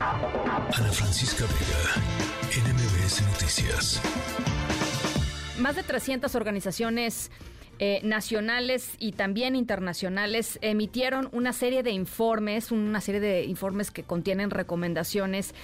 Ana Francisca Vega, NMBS Noticias. Más de 300 organizaciones eh, nacionales y también internacionales emitieron una serie de informes, una serie de informes que contienen recomendaciones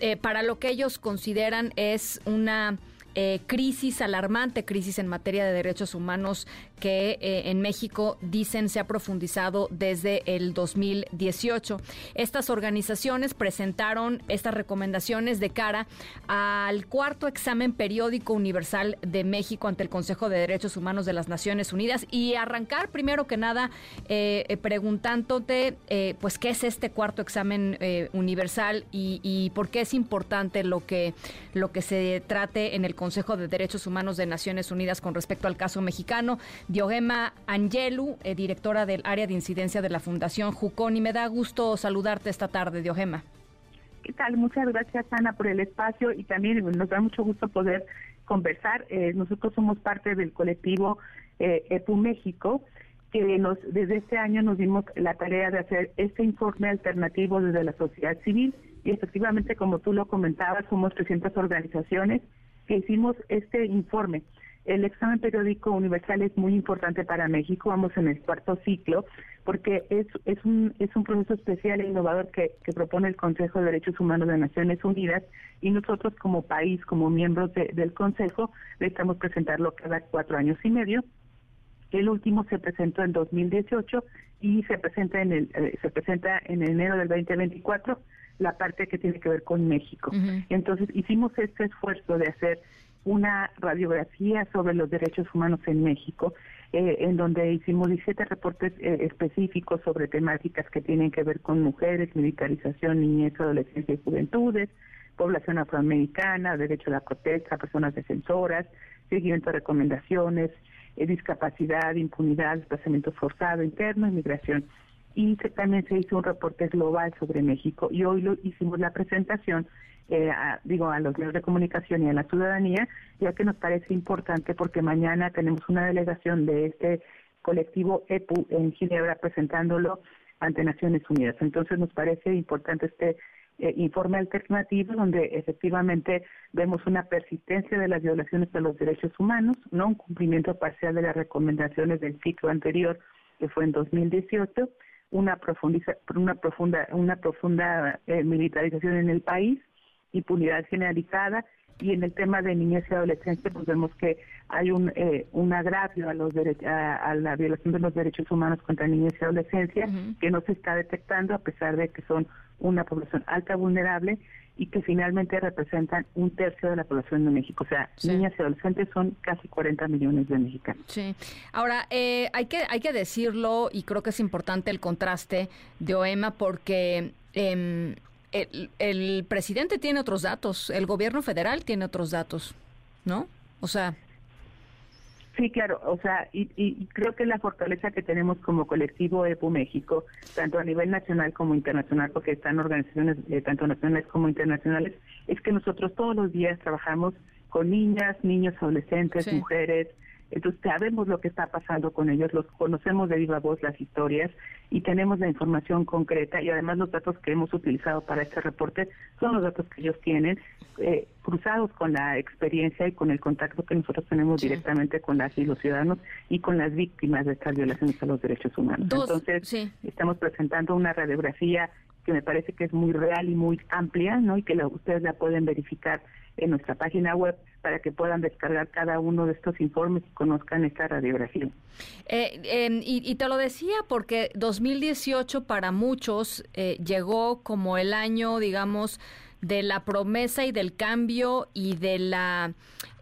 eh, para lo que ellos consideran es una eh, crisis alarmante, crisis en materia de derechos humanos que eh, en México dicen se ha profundizado desde el 2018. Estas organizaciones presentaron estas recomendaciones de cara al cuarto examen periódico universal de México ante el Consejo de Derechos Humanos de las Naciones Unidas y arrancar primero que nada eh, preguntándote pues qué es este cuarto examen universal y, por qué es importante lo que lo que se trate en el Consejo de Derechos Humanos de Naciones Unidas con respecto al caso mexicano. Diogema Angelu, eh, directora del área de incidencia de la Fundación Jucón, y me da gusto saludarte esta tarde, Diogema. ¿Qué tal? Muchas gracias, Ana, por el espacio y también nos da mucho gusto poder conversar. Eh, nosotros somos parte del colectivo eh, EPU México, que nos, desde este año nos dimos la tarea de hacer este informe alternativo desde la sociedad civil y efectivamente, como tú lo comentabas, somos 300 organizaciones que hicimos este informe. El examen periódico universal es muy importante para México, vamos en el cuarto ciclo, porque es, es, un, es un proceso especial e innovador que, que propone el Consejo de Derechos Humanos de Naciones Unidas y nosotros como país, como miembros del Consejo, necesitamos presentarlo cada cuatro años y medio. El último se presentó en 2018 y se presenta en el eh, se presenta en enero del 2024 la parte que tiene que ver con México. Entonces hicimos este esfuerzo de hacer una radiografía sobre los derechos humanos en México, eh, en donde hicimos 17 reportes eh, específicos sobre temáticas que tienen que ver con mujeres, militarización, niñez, adolescencia y juventudes, población afroamericana, derecho a la protesta, personas defensoras, seguimiento de recomendaciones, eh, discapacidad, impunidad, desplazamiento forzado interno, inmigración y también se hizo un reporte global sobre México y hoy lo hicimos la presentación eh, digo a los medios de comunicación y a la ciudadanía ya que nos parece importante porque mañana tenemos una delegación de este colectivo EPU en Ginebra presentándolo ante Naciones Unidas. Entonces nos parece importante este eh, informe alternativo donde efectivamente vemos una persistencia de las violaciones de los derechos humanos, no un cumplimiento parcial de las recomendaciones del ciclo anterior que fue en 2018 una, profundiza, una profunda, una profunda eh, militarización en el país, impunidad generalizada y en el tema de niñez y adolescencia pues vemos que hay un eh, un agravio a los a, la violación de los derechos humanos contra niñez y adolescencia que no se está detectando a pesar de que son una población alta vulnerable y que finalmente representan un tercio de la población de México. O sea, niñas y adolescentes son casi 40 millones de mexicanos. Sí. Ahora, eh, hay, que, hay que decirlo y creo que es importante el contraste de OEMA porque... Eh, el, el, presidente tiene otros datos, el gobierno federal tiene otros datos, ¿no? O sea, Sí, claro, o sea, y, creo que la fortaleza que tenemos como colectivo EPU México, tanto a nivel nacional como internacional, porque están organizaciones eh, tanto nacionales como internacionales, es que nosotros todos los días trabajamos con niñas, niños, adolescentes, mujeres, entonces sabemos lo que está pasando con ellos, los conocemos de viva voz las historias y tenemos la información concreta y además los datos que hemos utilizado para este reporte son los datos que ellos tienen eh, cruzados con la experiencia y con el contacto que nosotros tenemos directamente con las y los ciudadanos y con las víctimas de estas violaciones a los derechos humanos. Entonces, estamos presentando una radiografía que me parece que es muy real y muy amplia, ¿no? Y que ustedes la pueden verificar en nuestra página web para que puedan descargar cada uno de estos informes y conozcan esta radiografía. Eh, y, te lo decía porque 2018 para muchos eh, llegó como el año, digamos, de la promesa y del cambio y de la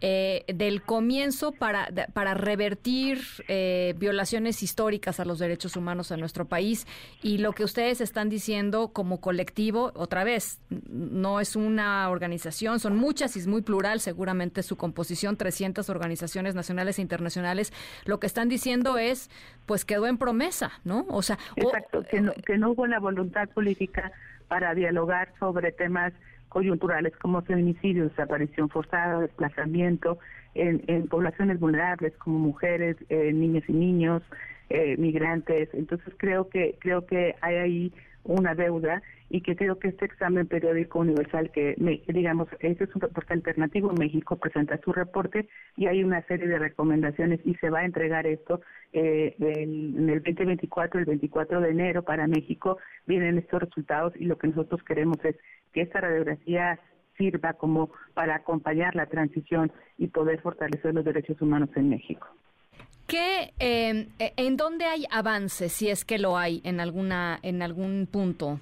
eh, del comienzo para, para revertir eh, violaciones históricas a los derechos humanos en nuestro país. Y lo que ustedes están diciendo como colectivo otra vez no es una organización son muchas y es muy plural seguramente su composición 300 organizaciones nacionales e internacionales. Lo que están diciendo es pues quedó en promesa no o sea exacto que, no, que no hubo la voluntad política para dialogar sobre temas coyunturales como feminicidio, desaparición forzada, desplazamiento en, poblaciones vulnerables como mujeres, eh, niñas y niños, eh, migrantes. Entonces creo que creo que hay ahí una deuda y que creo que este examen periódico universal que, digamos, ese es un reporte alternativo, México presenta su reporte y hay una serie de recomendaciones y se va a entregar esto eh, en el 2024, el 24 de enero para México, vienen estos resultados y lo que nosotros queremos es que esta radiografía sirva como para acompañar la transición y poder fortalecer los derechos humanos en México. ¿Qué, eh, ¿En dónde hay avances, si es que lo hay, en alguna en algún punto,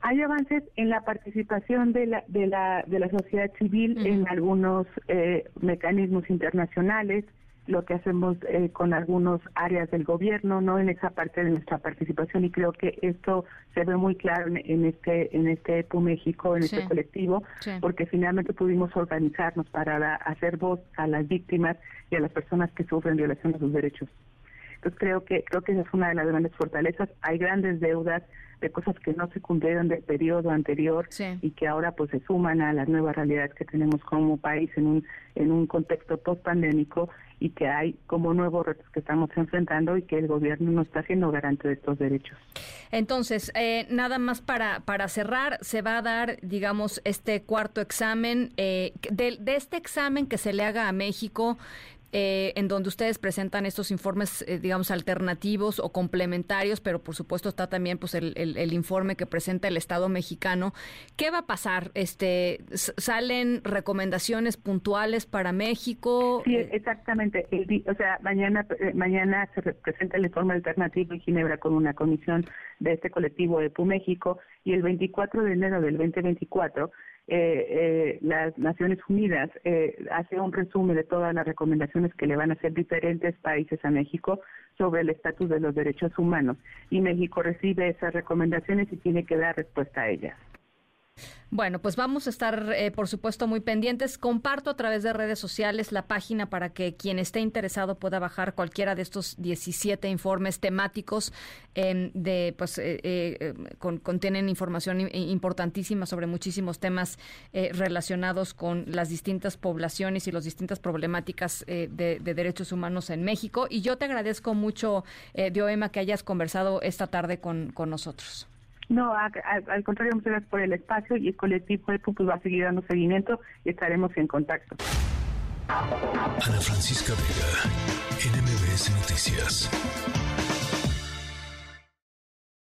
Hay avances en la participación de la, de la, de la sociedad civil en algunos eh, mecanismos internacionales, lo que hacemos eh, con algunas áreas del gobierno, no en esa parte de nuestra participación y creo que esto se ve muy claro en, este en este EPU México, en este colectivo, porque finalmente pudimos organizarnos para hacer voz a las víctimas y a las personas que sufren violación de sus derechos. Entonces creo que creo que esa es una de las grandes fortalezas. Hay grandes deudas de cosas que no se cumplieron del periodo anterior y que ahora pues se suman a las nuevas realidades que tenemos como país en un en un contexto post pandémico y que hay como nuevos retos que estamos enfrentando y que el gobierno no está siendo garante de estos derechos. Entonces, eh, nada más para, para cerrar, se va a dar, digamos, este cuarto examen. Eh, de, de, este examen que se le haga a México, eh, en donde ustedes presentan estos informes, eh, digamos, alternativos o complementarios, pero por supuesto está también pues el, el, informe que presenta el Estado mexicano. ¿Qué va a pasar? Este, ¿Salen recomendaciones puntuales para México? Sí, exactamente. o sea, mañana, eh, mañana se presenta el informe alternativo en Ginebra con una comisión de este colectivo de PU México y el 24 de enero del 2024 eh, eh, las Naciones Unidas eh, hace un resumen de todas las recomendaciones que le van a hacer diferentes países a México sobre el estatus de los derechos humanos y México recibe esas recomendaciones y tiene que dar respuesta a ellas. Bueno, pues vamos a estar, eh, por supuesto, muy pendientes. Comparto a través de redes sociales la página para que quien esté interesado pueda bajar cualquiera de estos 17 informes temáticos em, de, pues, eh, eh, contienen información importantísima sobre muchísimos temas relacionados con las distintas poblaciones y las distintas problemáticas de, derechos humanos en México. Y yo te agradezco mucho, Dioema, que hayas conversado esta tarde con nosotros. No, al contrario, muchas gracias por el espacio y el colectivo de pues, va a seguir dando seguimiento y estaremos en contacto. Ana Francisca Vega, NMBS Noticias.